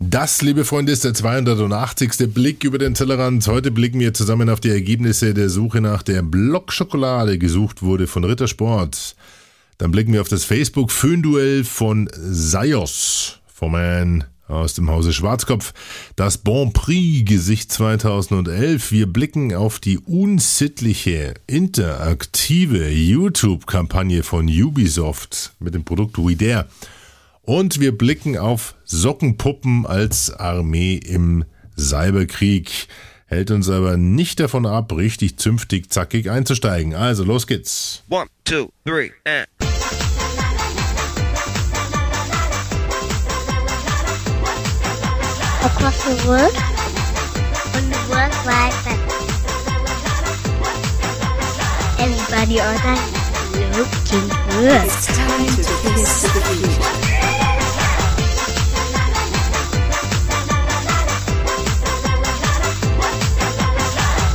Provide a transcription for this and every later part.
Das, liebe Freunde, ist der 280. Blick über den Tellerrand. Heute blicken wir zusammen auf die Ergebnisse der Suche nach der Blockschokolade, gesucht wurde von Rittersport. Dann blicken wir auf das Facebook-Föhnduell von Sayos, vom Man aus dem Hause Schwarzkopf. Das Bon Prix-Gesicht 2011. Wir blicken auf die unsittliche, interaktive YouTube-Kampagne von Ubisoft mit dem Produkt We Dare. Und wir blicken auf Sockenpuppen als Armee im Cyberkrieg. Hält uns aber nicht davon ab, richtig zünftig, zackig einzusteigen. Also los geht's. One, two, three, and Across the world on the World Wide Web. Everybody online looking good. It's time to kiss the future.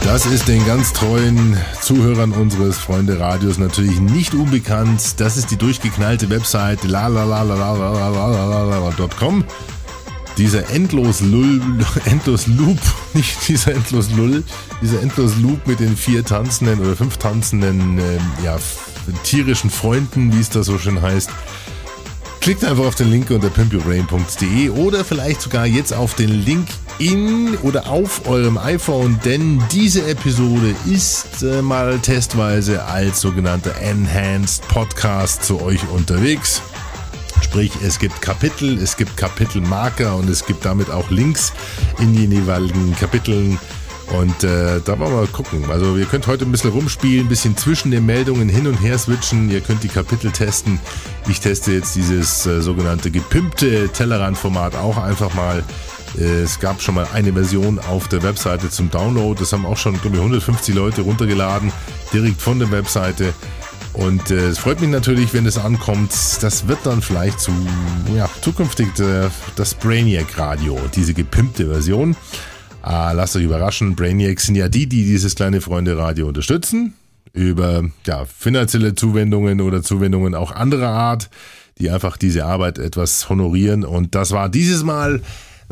Das ist den ganz treuen Zuhörern unseres Freunde Radios natürlich nicht unbekannt. Das ist die durchgeknallte Website lalalalalalalalala.com. Dieser endlos mit den vier tanzenden oder fünf tanzenden, äh, ja, tierischen Freunden, wie es da so schön heißt. Klickt einfach auf den Link unter pimpyourbrain.de oder vielleicht sogar jetzt auf den Link in oder auf eurem iPhone, denn diese Episode ist äh, mal testweise als sogenannter Enhanced Podcast zu euch unterwegs. Sprich, es gibt Kapitel, es gibt Kapitelmarker und es gibt damit auch Links in den jeweiligen Kapiteln. Und äh, da wollen wir mal gucken. Also ihr könnt heute ein bisschen rumspielen, ein bisschen zwischen den Meldungen hin und her switchen. Ihr könnt die Kapitel testen. Ich teste jetzt dieses äh, sogenannte gepimpte Tellerrand-Format auch einfach mal. Äh, es gab schon mal eine Version auf der Webseite zum Download. Das haben auch schon, glaube ich, 150 Leute runtergeladen, direkt von der Webseite. Und äh, es freut mich natürlich, wenn es ankommt. Das wird dann vielleicht zu, ja, zukünftig der, das Brainiac-Radio, diese gepimpte Version. Ah, lasst euch überraschen, Brainiacs sind ja die, die dieses kleine Freunde-Radio unterstützen. Über ja, finanzielle Zuwendungen oder Zuwendungen auch anderer Art, die einfach diese Arbeit etwas honorieren. Und das war dieses Mal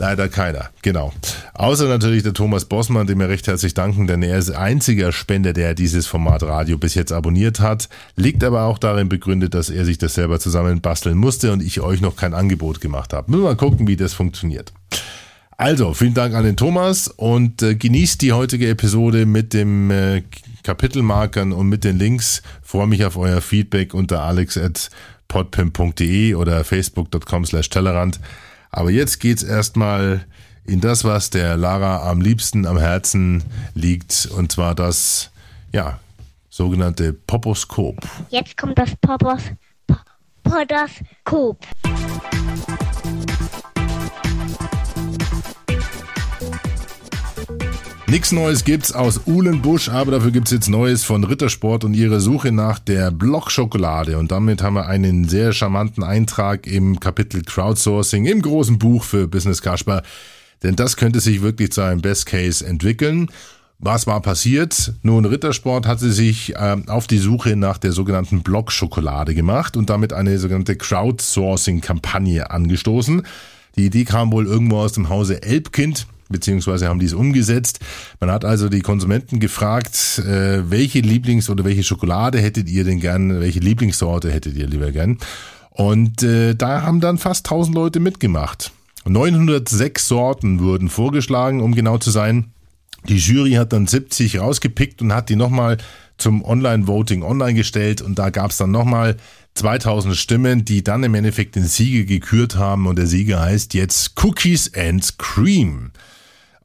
Leider keiner, genau. Außer natürlich der Thomas Bossmann, dem wir recht herzlich danken, denn er ist einziger Spender, der dieses Format Radio bis jetzt abonniert hat. Liegt aber auch darin begründet, dass er sich das selber zusammenbasteln musste und ich euch noch kein Angebot gemacht habe. Müssen wir mal gucken, wie das funktioniert. Also, vielen Dank an den Thomas und äh, genießt die heutige Episode mit dem äh, Kapitelmarkern und mit den Links. Freue mich auf euer Feedback unter alex.podpimp.de oder facebook.com slash Tellerrand. Aber jetzt geht's erstmal in das, was der Lara am liebsten am Herzen liegt, und zwar das, ja, sogenannte Poposkop. Jetzt kommt das Popos, Podoskop. Nichts Neues gibt's aus Uhlenbusch, aber dafür gibt's jetzt Neues von Rittersport und ihre Suche nach der Blockschokolade. Und damit haben wir einen sehr charmanten Eintrag im Kapitel Crowdsourcing im großen Buch für Business Kasper. Denn das könnte sich wirklich zu einem Best Case entwickeln. Was war passiert? Nun, Rittersport hatte sich äh, auf die Suche nach der sogenannten Blockschokolade gemacht und damit eine sogenannte Crowdsourcing-Kampagne angestoßen. Die Idee kam wohl irgendwo aus dem Hause Elbkind beziehungsweise haben die es umgesetzt. Man hat also die Konsumenten gefragt, äh, welche Lieblings- oder welche Schokolade hättet ihr denn gern, welche Lieblingssorte hättet ihr lieber gern? Und äh, da haben dann fast 1000 Leute mitgemacht. 906 Sorten wurden vorgeschlagen, um genau zu sein. Die Jury hat dann 70 rausgepickt und hat die nochmal zum Online-Voting online gestellt und da gab es dann nochmal 2000 Stimmen, die dann im Endeffekt den Sieger gekürt haben und der Sieger heißt jetzt Cookies and Cream.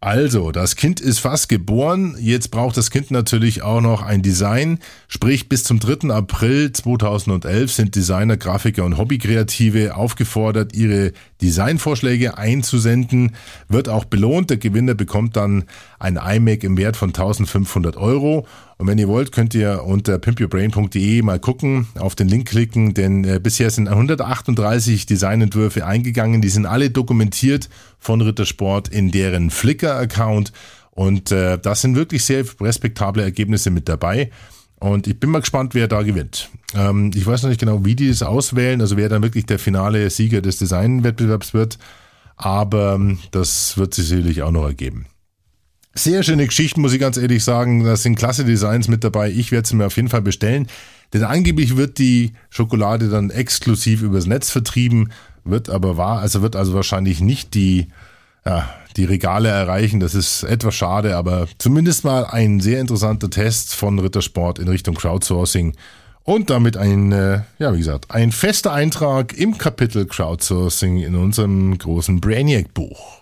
Also, das Kind ist fast geboren. Jetzt braucht das Kind natürlich auch noch ein Design. Sprich, bis zum 3. April 2011 sind Designer, Grafiker und Hobbykreative aufgefordert, ihre Designvorschläge einzusenden. Wird auch belohnt. Der Gewinner bekommt dann ein iMac im Wert von 1500 Euro. Und wenn ihr wollt, könnt ihr unter pimpyourbrain.de mal gucken, auf den Link klicken, denn äh, bisher sind 138 Designentwürfe eingegangen. Die sind alle dokumentiert von Rittersport in deren Flickr-Account. Und äh, das sind wirklich sehr respektable Ergebnisse mit dabei. Und ich bin mal gespannt, wer da gewinnt. Ähm, ich weiß noch nicht genau, wie die das auswählen, also wer dann wirklich der finale Sieger des Designwettbewerbs wird. aber ähm, das wird sich sicherlich auch noch ergeben. Sehr schöne Geschichten, muss ich ganz ehrlich sagen. Da sind klasse Designs mit dabei. Ich werde sie mir auf jeden Fall bestellen. Denn angeblich wird die Schokolade dann exklusiv übers Netz vertrieben, wird aber wahr, also wird also wahrscheinlich nicht die, ja, die Regale erreichen. Das ist etwas schade, aber zumindest mal ein sehr interessanter Test von Rittersport in Richtung Crowdsourcing. Und damit ein, äh, ja, wie gesagt, ein fester Eintrag im Kapitel Crowdsourcing in unserem großen Brainiac-Buch.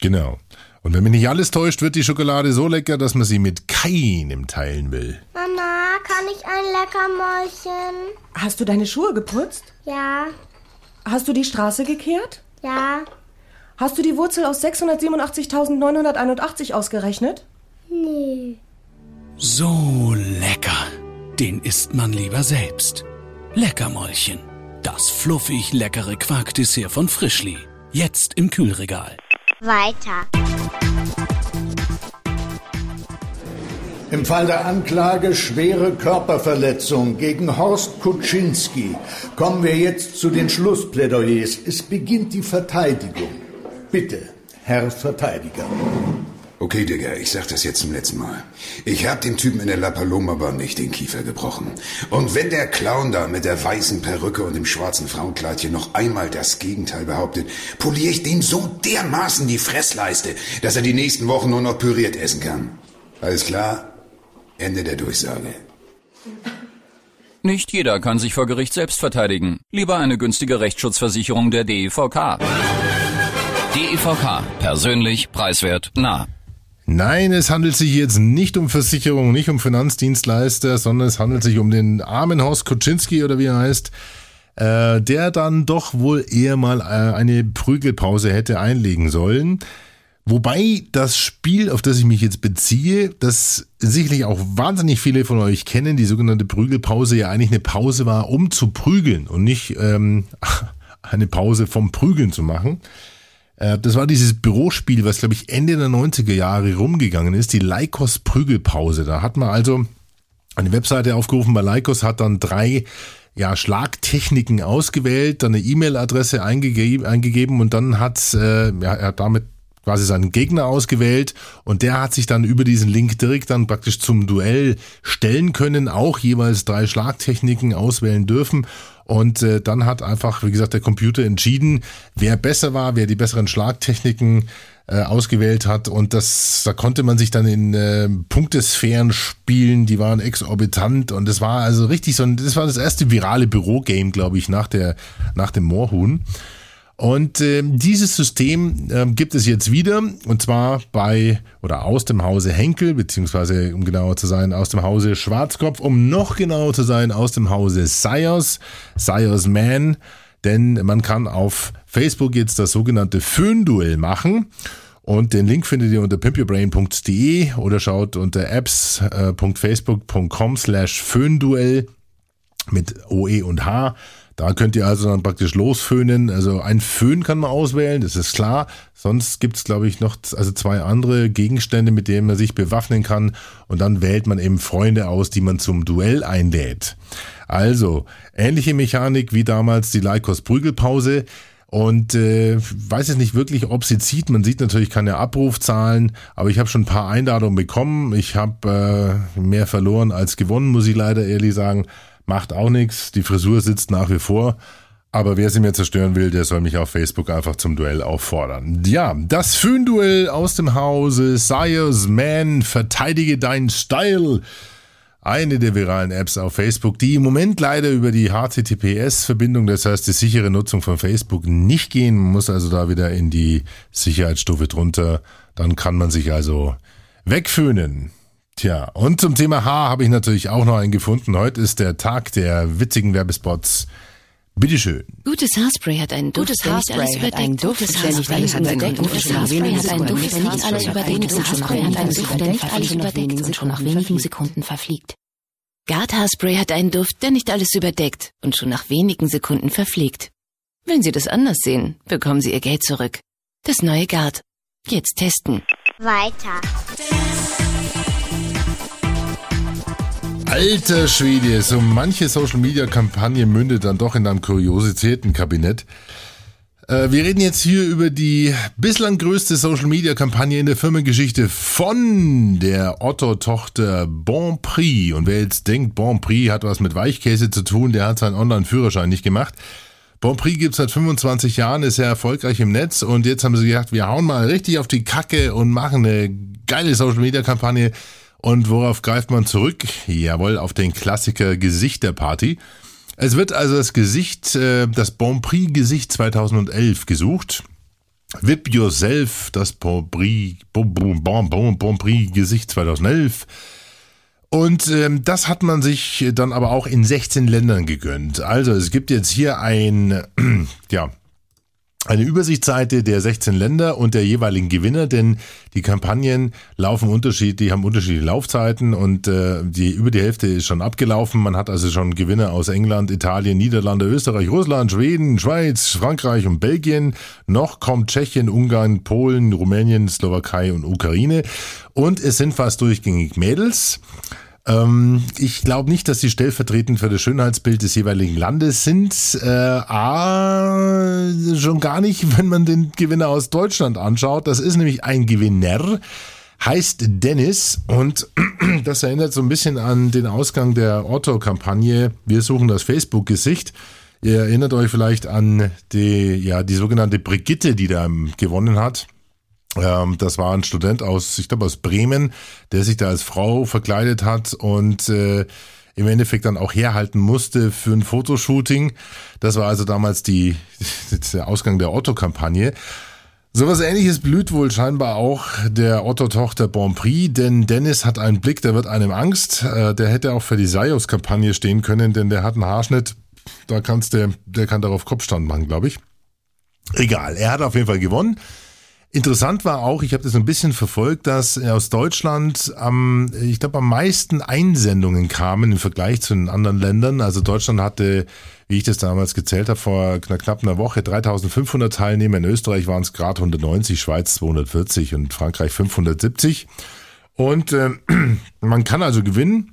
Genau. Und wenn mich nicht alles täuscht, wird die Schokolade so lecker, dass man sie mit keinem teilen will. Mama, kann ich ein Leckermäulchen? Hast du deine Schuhe geputzt? Ja, Hast du die Straße gekehrt? ja, Hast du die Wurzel aus 687.981 ausgerechnet? nee. So lecker. Den isst man lieber selbst. Leckermäulchen. Das fluffig leckere Quarkdessert von Frischli. Jetzt im Kühlregal. Weiter. Im Fall der Anklage schwere Körperverletzung gegen Horst Kuczynski kommen wir jetzt zu den Schlussplädoyers. Es beginnt die Verteidigung. Bitte, Herr Verteidiger. Okay, Digga, ich sag das jetzt zum letzten Mal. Ich hab dem Typen in der La Paloma Bar nicht den Kiefer gebrochen. Und wenn der Clown da mit der weißen Perücke und dem schwarzen Frauenkleidchen noch einmal das Gegenteil behauptet, poliere ich dem so dermaßen die Fressleiste, dass er die nächsten Wochen nur noch püriert essen kann. Alles klar? Ende der Durchsage. Nicht jeder kann sich vor Gericht selbst verteidigen. Lieber eine günstige Rechtsschutzversicherung der DEVK. DEVK. E Persönlich, preiswert, nah. Nein, es handelt sich jetzt nicht um Versicherung, nicht um Finanzdienstleister, sondern es handelt sich um den armen Horst Kuczynski oder wie er heißt, äh, der dann doch wohl eher mal äh, eine Prügelpause hätte einlegen sollen. Wobei das Spiel, auf das ich mich jetzt beziehe, das sicherlich auch wahnsinnig viele von euch kennen, die sogenannte Prügelpause ja eigentlich eine Pause war, um zu prügeln und nicht ähm, eine Pause vom Prügeln zu machen. Äh, Das war dieses Bürospiel, was glaube ich Ende der 90er Jahre rumgegangen ist, die Lycos Prügelpause. Da hat man also eine Webseite aufgerufen bei Lycos, hat dann drei ja, Schlagtechniken ausgewählt, dann eine E-Mail-Adresse eingegeben, eingegeben und dann hat äh, ja, er damit quasi seinen Gegner ausgewählt. Und der hat sich dann über diesen Link direkt dann praktisch zum Duell stellen können, auch jeweils drei Schlagtechniken auswählen dürfen. Und äh, dann hat einfach, wie gesagt, der Computer entschieden, wer besser war, wer die besseren Schlagtechniken äh, ausgewählt hat. Und das, da konnte man sich dann in äh, Punktesphären spielen, die waren exorbitant. Und das war also richtig so ein, das war das erste virale Bürogame, glaube ich, nach der, nach dem Moorhuhn. Und ähm, dieses System ähm, gibt es jetzt wieder und zwar bei oder aus dem Hause Henkel, beziehungsweise um genauer zu sein, aus dem Hause Schwarzkopf, um noch genauer zu sein, aus dem Hause Sayers, Sayers Man, denn man kann auf Facebook jetzt das sogenannte Föhnduell machen. Und den Link findet ihr unter pimpyourbrain.de oder schaut unter apps.facebook.com slash Föhnduell mit OE und H. Da könnt ihr also dann praktisch losföhnen. Also ein Föhn kann man auswählen, das ist klar. Sonst gibt's glaube ich, noch also zwei andere Gegenstände, mit denen man sich bewaffnen kann. Und dann wählt man eben Freunde aus, die man zum Duell einlädt. Also, ähnliche Mechanik wie damals die Lycos Prügelpause. Und äh, weiß jetzt nicht wirklich, ob sie zieht. Man sieht natürlich keine Abrufzahlen, aber ich habe schon ein paar Einladungen bekommen. Ich habe äh, mehr verloren als gewonnen, muss ich leider ehrlich sagen. Macht auch nichts. Die Frisur sitzt nach wie vor. Aber wer sie mir zerstören will, der soll mich auf Facebook einfach zum Duell auffordern. Ja, das Föhnduell aus dem Hause Sire's Man, verteidige deinen Style. Eine der viralen Apps auf Facebook, die im Moment leider über die HTTPS-Verbindung, das heißt die sichere Nutzung von Facebook, nicht gehen. Man muss also da wieder in die Sicherheitsstufe drunter. Dann kann man sich also wegföhnen. Tja, und zum Thema Haar habe ich natürlich auch noch einen gefunden. Heute ist der Tag der witzigen Werbespots. Bitteschön. Gutes Haarspray hat einen Duft, Gutes der nicht alles Haarspray hat einen überdeckt. Duft, Gutes der nicht alles Haarspray hat einen Gutes Haarspray hat einen Duft, der nicht alles überdeckt. Gutes Haarspray hat einen Duft, der nicht alles überdeckt und schon nach wenigen Sekunden verfliegt. Gard Haarspray hat einen Duft, der nicht alles überdeckt und schon nach wenigen Sekunden verfliegt. Wenn Sie das anders sehen, bekommen Sie Ihr Geld zurück. Das neue Gard. Jetzt testen. Weiter. Alter Schwede, so manche Social Media Kampagne mündet dann doch in einem Kuriositätenkabinett. Äh, wir reden jetzt hier über die bislang größte Social-Media-Kampagne in der Firmengeschichte von der Otto-Tochter Bon Prix. Und wer jetzt denkt, Bon Prix hat was mit Weichkäse zu tun, der hat seinen Online-Führerschein nicht gemacht. Bon Prix gibt's seit 25 Jahren, ist sehr erfolgreich im Netz und jetzt haben sie gedacht, wir hauen mal richtig auf die Kacke und machen eine geile Social-Media-Kampagne. Und worauf greift man zurück? Jawohl, auf den Klassiker Gesichterparty. Es wird also das Gesicht, äh, das Bon Prix Gesicht 2011 gesucht. Whip Yourself, das Bon Prix, bon, bon, bon, bon Prix Gesicht 2011. Und ähm, das hat man sich dann aber auch in 16 Ländern gegönnt. Also es gibt jetzt hier ein, ja, eine Übersichtsseite der 16 Länder und der jeweiligen Gewinner, denn die Kampagnen laufen unterschiedlich, die haben unterschiedliche Laufzeiten und äh, die über die Hälfte ist schon abgelaufen. Man hat also schon Gewinner aus England, Italien, Niederlande, Österreich, Russland, Schweden, Schweiz, Frankreich und Belgien. Noch kommt Tschechien, Ungarn, Polen, Rumänien, Slowakei und Ukraine. Und es sind fast durchgängig Mädels. Ähm, ich glaube nicht, dass sie stellvertretend für das Schönheitsbild des jeweiligen Landes sind. Äh, A, schon gar nicht, wenn man den Gewinner aus Deutschland anschaut. Das ist nämlich ein Gewinner heißt Dennis und das erinnert so ein bisschen an den Ausgang der Otto-Kampagne. Wir suchen das Facebook-Gesicht. Ihr erinnert euch vielleicht an die, ja, die sogenannte Brigitte, die da gewonnen hat. Ähm, das war ein Student aus, ich glaube aus Bremen, der sich da als Frau verkleidet hat und äh, im Endeffekt dann auch herhalten musste für ein Fotoshooting. Das war also damals die, der Ausgang der Otto-Kampagne. Sowas ähnliches blüht wohl scheinbar auch der Otto-Tochter Bon Prix, denn Dennis hat einen Blick, der wird einem Angst. Äh, der hätte auch für die Sayos-Kampagne stehen können, denn der hat einen Haarschnitt, da kannst der, der kann darauf Kopfstand machen, glaube ich. Egal, er hat auf jeden Fall gewonnen. Interessant war auch, ich habe das ein bisschen verfolgt, dass aus Deutschland am, ich glaube, am meisten Einsendungen kamen im Vergleich zu den anderen Ländern. Also Deutschland hatte, wie ich das damals gezählt habe, vor knapp einer Woche 3500 Teilnehmer. In Österreich waren es gerade 190, Schweiz 240 und Frankreich 570. Und äh, man kann also gewinnen,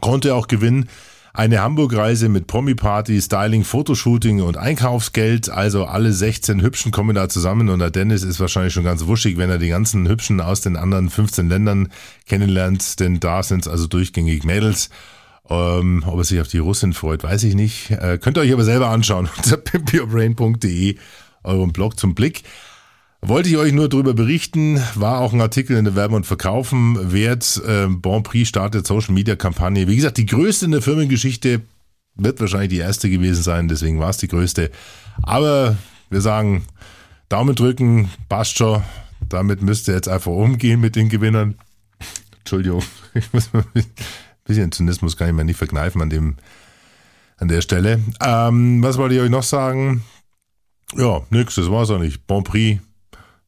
konnte auch gewinnen eine Hamburg-Reise mit Promi-Party, Styling, Fotoshooting und Einkaufsgeld. Also alle 16 Hübschen kommen da zusammen und der Dennis ist wahrscheinlich schon ganz wuschig, wenn er die ganzen Hübschen aus den anderen 15 Ländern kennenlernt, denn da sind es also durchgängig Mädels. Ähm, ob er sich auf die Russin freut, weiß ich nicht. Äh, könnt ihr euch aber selber anschauen unter pimpyourbrain.de, eurem Blog zum Blick. Wollte ich euch nur darüber berichten, war auch ein Artikel in der Werbe und Verkaufen wert. Bon Prix startet Social Media Kampagne. Wie gesagt, die größte in der Firmengeschichte wird wahrscheinlich die erste gewesen sein, deswegen war es die größte. Aber wir sagen, Daumen drücken, passt schon. Damit müsst ihr jetzt einfach umgehen mit den Gewinnern. Entschuldigung, ich muss ein bisschen Zynismus kann ich mir nicht verkneifen an dem, an der Stelle. Ähm, was wollte ich euch noch sagen? Ja, nix, das war's auch nicht. Bon Prix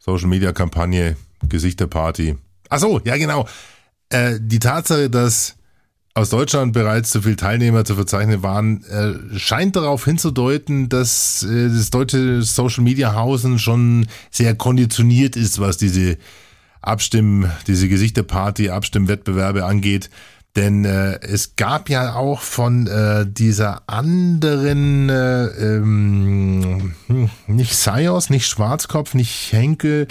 Social Media Kampagne, Gesichterparty. Ach so, ja genau. Äh, die Tatsache, dass aus Deutschland bereits so viele Teilnehmer zu verzeichnen waren, äh, scheint darauf hinzudeuten, dass äh, das deutsche Social Media Hausen schon sehr konditioniert ist, was diese Abstimmen, diese Gesichterparty, Abstimmwettbewerbe angeht. Denn äh, es gab ja auch von äh, dieser anderen, äh, ähm, hm, nicht Sayos, nicht Schwarzkopf, nicht Henkel,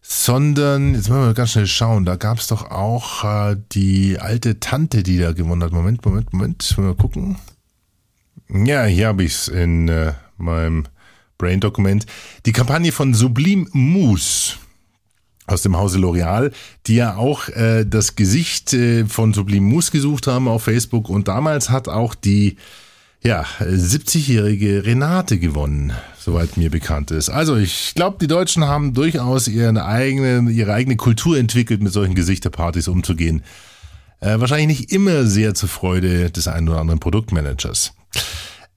sondern, jetzt müssen wir ganz schnell schauen, da gab es doch auch äh, die alte Tante, die da gewonnen hat. Moment, Moment, Moment, mal gucken. Ja, hier habe ich es in äh, meinem Brain-Dokument. Die Kampagne von Sublim Mousse aus dem Hause L'Oreal, die ja auch äh, das Gesicht äh, von Sublime Mousse gesucht haben auf Facebook und damals hat auch die ja, 70-jährige Renate gewonnen, soweit mir bekannt ist. Also ich glaube, die Deutschen haben durchaus ihren eigenen, ihre eigene Kultur entwickelt, mit solchen Gesichterpartys umzugehen. Äh, wahrscheinlich nicht immer sehr zur Freude des einen oder anderen Produktmanagers.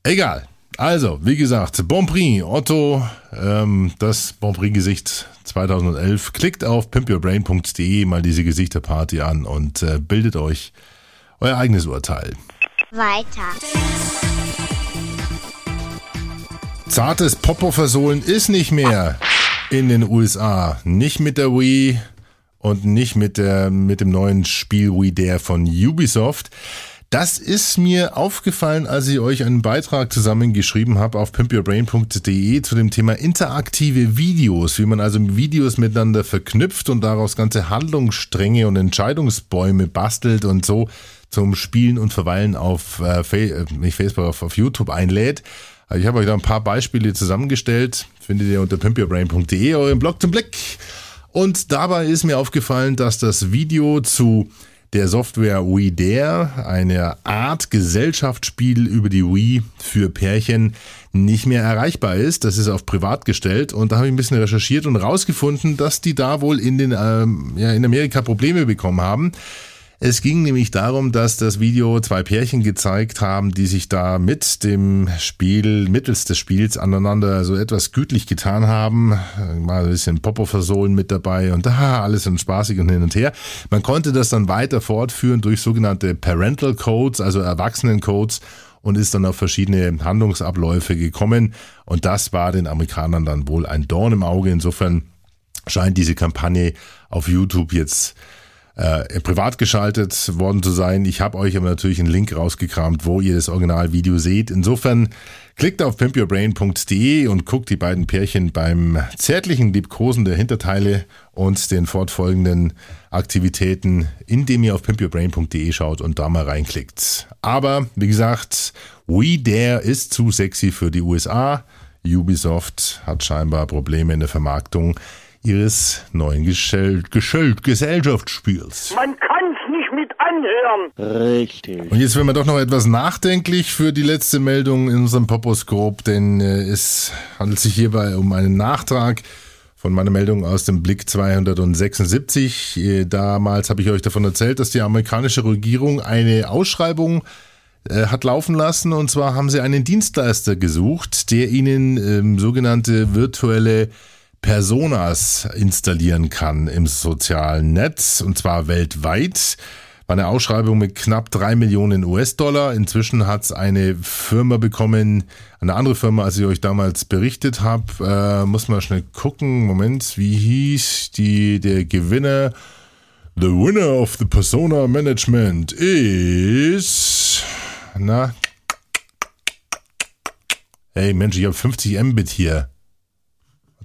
Egal. Also, wie gesagt, Bon Prix, Otto, ähm, das Bon Prix-Gesicht 2011. Klickt auf pimpyourbrain.de mal diese Gesichterparty an und äh, bildet euch euer eigenes Urteil. Weiter. Zartes Popo-Versohlen ist nicht mehr in den USA. Nicht mit der Wii und nicht mit, der, mit dem neuen Spiel Wii Dare von Ubisoft. Das ist mir aufgefallen, als ich euch einen Beitrag zusammengeschrieben habe auf pimpyourbrain.de zu dem Thema interaktive Videos, wie man also Videos miteinander verknüpft und daraus ganze Handlungsstränge und Entscheidungsbäume bastelt und so zum Spielen und Verweilen auf äh, nicht Facebook, auf, auf YouTube einlädt. Also ich habe euch da ein paar Beispiele zusammengestellt, findet ihr unter pimpyourbrain.de, euren Blog zum Blick. Und dabei ist mir aufgefallen, dass das Video zu der Software We Dare, eine Art Gesellschaftsspiel über die Wii für Pärchen, nicht mehr erreichbar ist. Das ist auf privat gestellt und da habe ich ein bisschen recherchiert und rausgefunden, dass die da wohl in den ähm, ja, in Amerika Probleme bekommen haben. Es ging nämlich darum, dass das Video zwei Pärchen gezeigt haben, die sich da mit dem Spiel, mittels des Spiels aneinander so etwas gütlich getan haben. Mal ein bisschen Popo versohlen mit dabei und da alles und spaßig und hin und her. Man konnte das dann weiter fortführen durch sogenannte Parental Codes, also Erwachsenencodes und ist dann auf verschiedene Handlungsabläufe gekommen. Und das war den Amerikanern dann wohl ein Dorn im Auge. Insofern scheint diese Kampagne auf YouTube jetzt äh, privat geschaltet worden zu sein. Ich habe euch aber natürlich einen Link rausgekramt, wo ihr das Originalvideo seht. Insofern klickt auf pimpyourbrain.de und guckt die beiden Pärchen beim zärtlichen Liebkosen der Hinterteile und den fortfolgenden Aktivitäten, indem ihr auf pimpyourbrain.de schaut und da mal reinklickt. Aber wie gesagt, We Dare ist zu sexy für die USA. Ubisoft hat scheinbar Probleme in der Vermarktung ihres neuen Geschell Geschell Gesellschaftsspiels. Man kann's nicht mit anhören. Richtig. Und jetzt werden wir doch noch etwas nachdenklich für die letzte Meldung in unserem Poposkop, denn äh, es handelt sich hierbei um einen Nachtrag von meiner Meldung aus dem Blick 276. Äh, damals habe ich euch davon erzählt, dass die amerikanische Regierung eine Ausschreibung äh, hat laufen lassen und zwar haben sie einen Dienstleister gesucht, der ihnen ähm, sogenannte virtuelle Personas installieren kann im sozialen Netz und zwar weltweit. War eine Ausschreibung mit knapp drei Millionen US-Dollar. Inzwischen hat es eine Firma bekommen, eine andere Firma, als ich euch damals berichtet habe. Äh, muss man schnell gucken. Moment, wie hieß die der Gewinner? The winner of the Persona Management is. Na. Hey Mensch, ich habe 50 Mbit hier.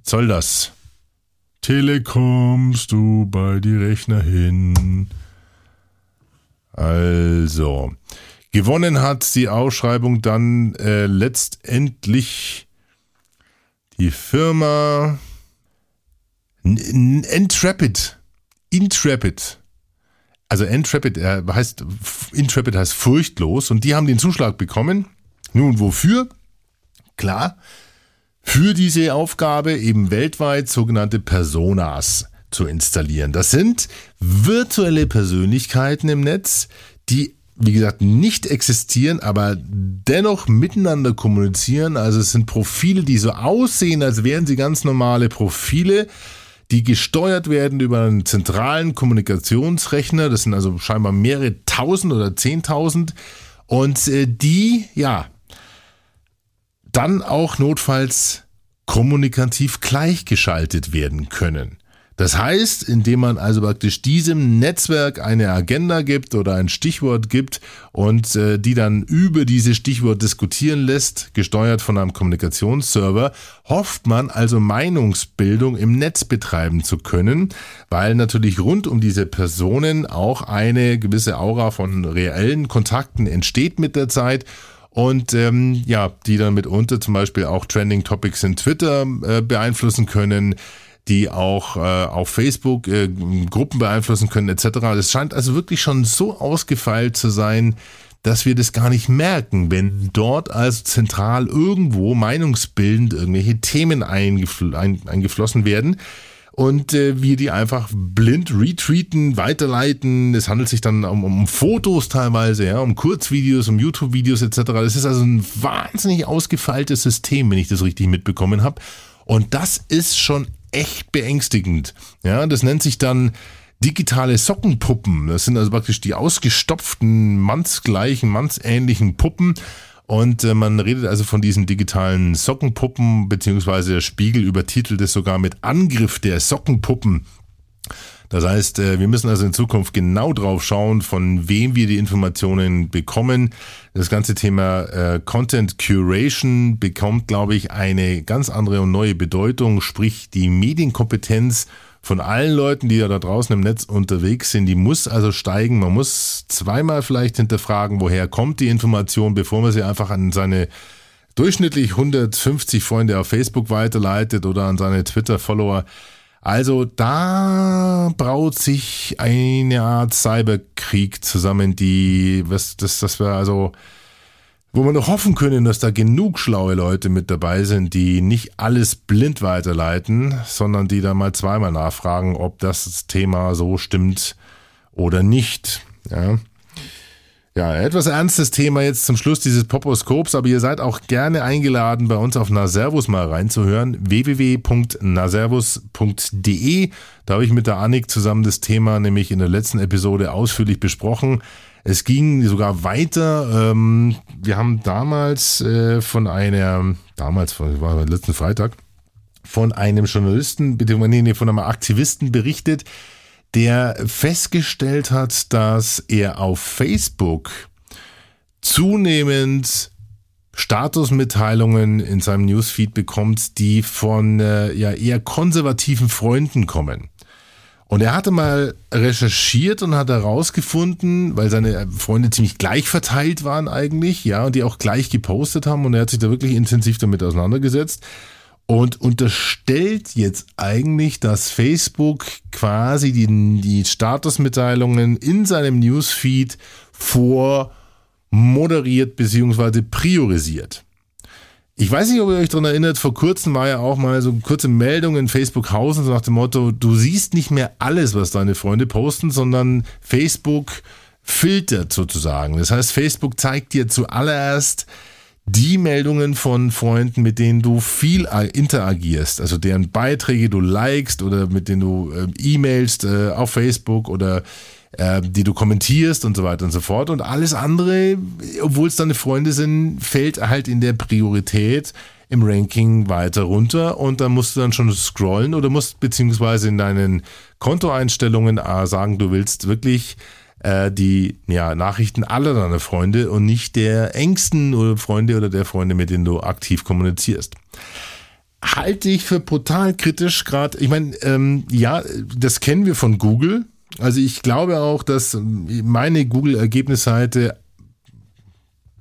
Was soll das? Telekommst du bei die Rechner hin? Also, gewonnen hat die Ausschreibung dann äh, letztendlich die Firma Intrepid. Intrepid. Also Intrepid äh, heißt Intrepid heißt furchtlos und die haben den Zuschlag bekommen. Nun wofür? Klar, für diese Aufgabe eben weltweit sogenannte Personas zu installieren. Das sind virtuelle Persönlichkeiten im Netz, die wie gesagt, nicht existieren, aber dennoch miteinander kommunizieren. Also es sind Profile, die so aussehen, als wären sie ganz normale Profile, die gesteuert werden über einen zentralen Kommunikationsrechner. Das sind also scheinbar mehrere tausend oder zehntausend. Und äh, die, ja, dann auch notfalls kommunikativ gleichgeschaltet werden können. Das heißt, indem man also praktisch diesem Netzwerk eine Agenda gibt oder ein Stichwort gibt und äh, die dann über dieses Stichwort diskutieren lässt, gesteuert von einem Kommunikationsserver, hofft man also Meinungsbildung im Netz betreiben zu können, weil natürlich rund um diese Personen auch eine gewisse Aura von reellen Kontakten entsteht mit der Zeit und ähm, ja, die dann mitunter zum Beispiel auch Trending Topics in Twitter äh, beeinflussen können, die auch äh, auf Facebook äh, Gruppen beeinflussen können etc. Das scheint also wirklich schon so ausgefeilt zu sein, dass wir das gar nicht merken, wenn dort also zentral irgendwo meinungsbildend irgendwelche Themen eingefl ein, eingeflossen werden und äh, wir die einfach blind retweeten, weiterleiten. Es handelt sich dann um, um Fotos teilweise, ja, um Kurzvideos, um YouTube-Videos etc. Das ist also ein wahnsinnig ausgefeiltes System, wenn ich das richtig mitbekommen habe. Und das ist schon echt beängstigend. Ja, das nennt sich dann digitale Sockenpuppen. Das sind also praktisch die ausgestopften, mannsgleichen, mannsähnlichen Puppen. Und äh, man redet also von diesen digitalen Sockenpuppen, beziehungsweise der Spiegel übertitelt es sogar mit Angriff der Sockenpuppen. Das heißt, äh, wir müssen also in Zukunft genau drauf schauen, von wem wir die Informationen bekommen. Das ganze Thema äh, Content Curation bekommt, glaube ich, eine ganz andere und neue Bedeutung, sprich die Medienkompetenz von allen Leuten, die ja da draußen im Netz unterwegs sind, die muss also steigen. Man muss zweimal vielleicht hinterfragen, woher kommt die Information, bevor man sie einfach an seine durchschnittlich 150 Freunde auf Facebook weiterleitet oder an seine Twitter-Follower. Also da braut sich eine Art Cyberkrieg zusammen, die, was, das, das wäre also, wo man noch hoffen können, dass da genug schlaue Leute mit dabei sind, die nicht alles blind weiterleiten, sondern die da mal zweimal nachfragen, ob das Thema so stimmt oder nicht. Ja. Ja, etwas ernstes Thema jetzt zum Schluss dieses Poposkops, aber ihr seid auch gerne eingeladen, bei uns auf Naservus mal reinzuhören. www.naservus.de. Da habe ich mit der Annik zusammen das Thema nämlich in der letzten Episode ausführlich besprochen. Es ging sogar weiter. Ähm, wir haben damals äh, von einer, damals, war letzten Freitag, von einem Journalisten, nee, nee, von einem Aktivisten berichtet, der festgestellt hat, dass er auf Facebook zunehmend Statusmitteilungen in seinem Newsfeed bekommt, die von äh, ja eher konservativen Freunden kommen. Und er hatte mal recherchiert und hat herausgefunden, weil seine Freunde ziemlich gleich verteilt waren eigentlich, ja, und die auch gleich gepostet haben und er hat sich da wirklich intensiv damit auseinandergesetzt und unterstellt jetzt eigentlich, dass Facebook quasi die, die Statusmitteilungen in seinem Newsfeed vor moderiert bzw. priorisiert. Ich weiß nicht, ob ihr euch daran erinnert, vor kurzem war ja auch mal so eine kurze Meldung in Facebook Hausen so nach dem Motto, du siehst nicht mehr alles, was deine Freunde posten, sondern Facebook filtert sozusagen. Das heißt, Facebook zeigt dir zuallererst die Meldungen von Freunden, mit denen du viel interagierst, also deren Beiträge du likest oder mit denen du äh, e-mailst äh, auf Facebook oder äh, die du kommentierst und so weiter und so fort. Und alles andere, obwohl es deine Freunde sind, fällt halt in der Priorität im Ranking weiter runter und dann musst du dann schon scrollen oder musst beziehungsweise in deinen Kontoeinstellungen äh, sagen, du willst wirklich äh, die ja, Nachrichten aller deiner Freunde und nicht der engsten oder Freunde oder der Freunde, mit denen du aktiv kommunizierst. Halte ich für brutal kritisch gerade. Ich meine, ähm, ja, das kennen wir von Google. Also ich glaube auch, dass meine Google-Ergebnisseite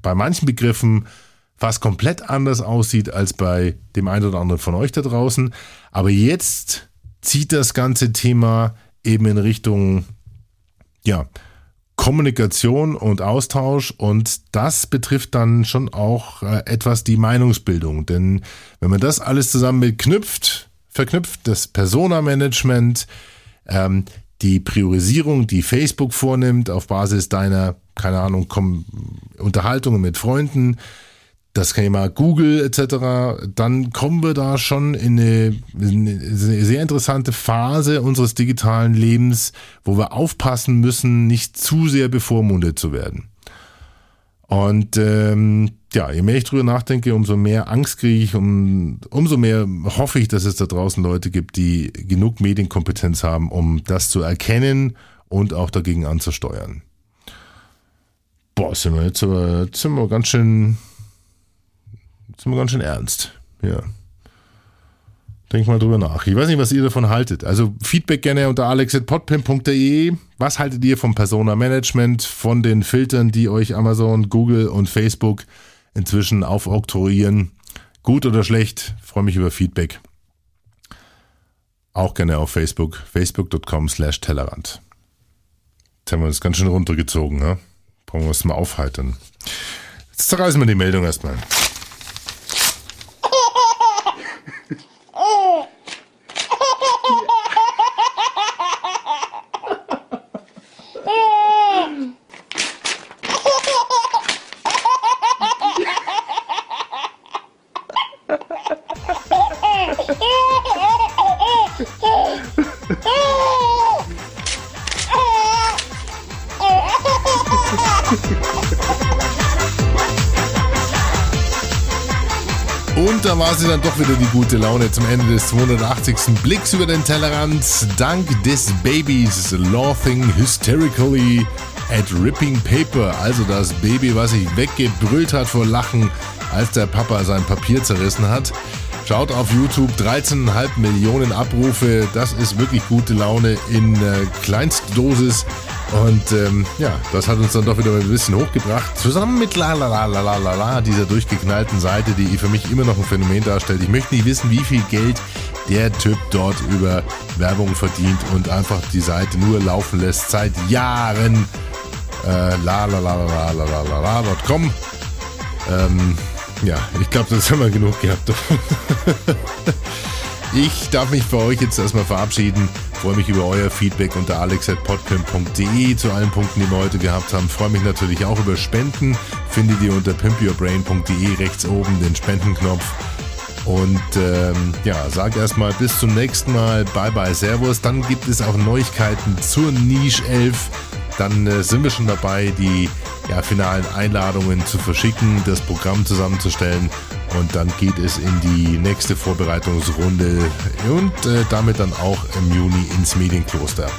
bei manchen Begriffen fast komplett anders aussieht als bei dem einen oder anderen von euch da draußen. Aber jetzt zieht das ganze Thema eben in Richtung, ja, Kommunikation und Austausch und das betrifft dann schon auch äh, etwas die Meinungsbildung. Denn wenn man das alles zusammen mit knüpft, verknüpft, das Persona-Management, ähm, die Priorisierung, die Facebook vornimmt auf Basis deiner, keine Ahnung, Unterhaltungen mit Freunden, das Thema Google etc., dann kommen wir da schon in eine, in eine, sehr interessante Phase unseres digitalen Lebens, wo wir aufpassen müssen, nicht zu sehr bevormundet zu werden. Und ähm, ja, je mehr ich drüber nachdenke, umso mehr Angst kriege ich, um, umso mehr hoffe ich, dass es da draußen Leute gibt, die genug Medienkompetenz haben, um das zu erkennen und auch dagegen anzusteuern. Boah, sind wir jetzt aber jetzt sind wir ganz schön sind wir ganz schön ernst. Ja. Denk mal drüber nach. Ich weiß nicht, was ihr davon haltet. Also Feedback gerne unter alex.podpim.de. Was haltet ihr vom Persona Management, von den Filtern, die euch Amazon, Google und Facebook inzwischen aufoktroyieren? Gut oder schlecht? freue mich über Feedback. Auch gerne auf Facebook. Facebook.com slash Tellerrand. Jetzt haben wir das ganz schön runtergezogen, ne? Brauchen wir es mal aufhalten. Jetzt zerreißen wir die Meldung erstmal. War sie dann doch wieder die gute Laune zum Ende des 280. Blicks über den Tellerrand. Dank des Babys laughing hysterically at ripping paper. Also das Baby, was sich weggebrüllt hat vor Lachen, als der Papa sein Papier zerrissen hat. Schaut auf YouTube, 13,5 Millionen Abrufe. Das ist wirklich gute Laune in äh, Kleinstdosis. Und ähm, ja, das hat uns dann doch wieder ein bisschen hochgebracht. Zusammen mit la la la la la la la, dieser durchgeknallten Seite, die für mich immer noch ein Phänomen darstellt. Ich möchte nicht wissen, wie viel Geld der Typ dort über Werbung verdient und einfach die Seite nur laufen lässt seit Jahren. Äh, la la la la la la la la.com. Ähm, ja, ich glaube, das haben wir genug gehabt. Ich darf mich für euch jetzt erstmal verabschieden. Freue mich über euer Feedback unter alex.podpimp.de zu allen Punkten, die wir heute gehabt haben. Freue mich natürlich auch über Spenden. Findet ihr unter pimpyourbrain.de rechts oben den Spendenknopf. Und ähm, ja, sag erstmal bis zum nächsten Mal. Bye bye, Servus. Dann gibt es auch Neuigkeiten zur Niche 11. Dann äh, sind wir schon dabei, die ja, finalen Einladungen zu verschicken, das Programm zusammenzustellen und dann geht es in die nächste Vorbereitungsrunde und äh, damit dann auch im Juni ins Medienkloster.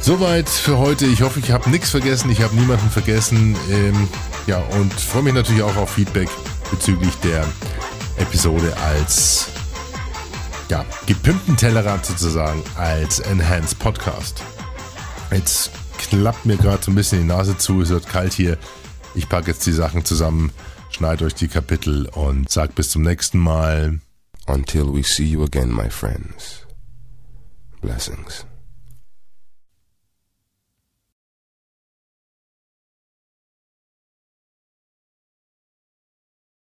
Soweit für heute. Ich hoffe, ich habe nichts vergessen. Ich habe niemanden vergessen. Ähm, ja, und freue mich natürlich auch auf Feedback bezüglich der Episode als ja, gepimpten Tellerrand sozusagen als Enhanced Podcast. Jetzt klappt mir gerade so ein bisschen die Nase zu, es wird kalt hier. Ich packe jetzt die Sachen zusammen, schneide euch die Kapitel und sag bis zum nächsten Mal. Until we see you again, my friends. Blessings.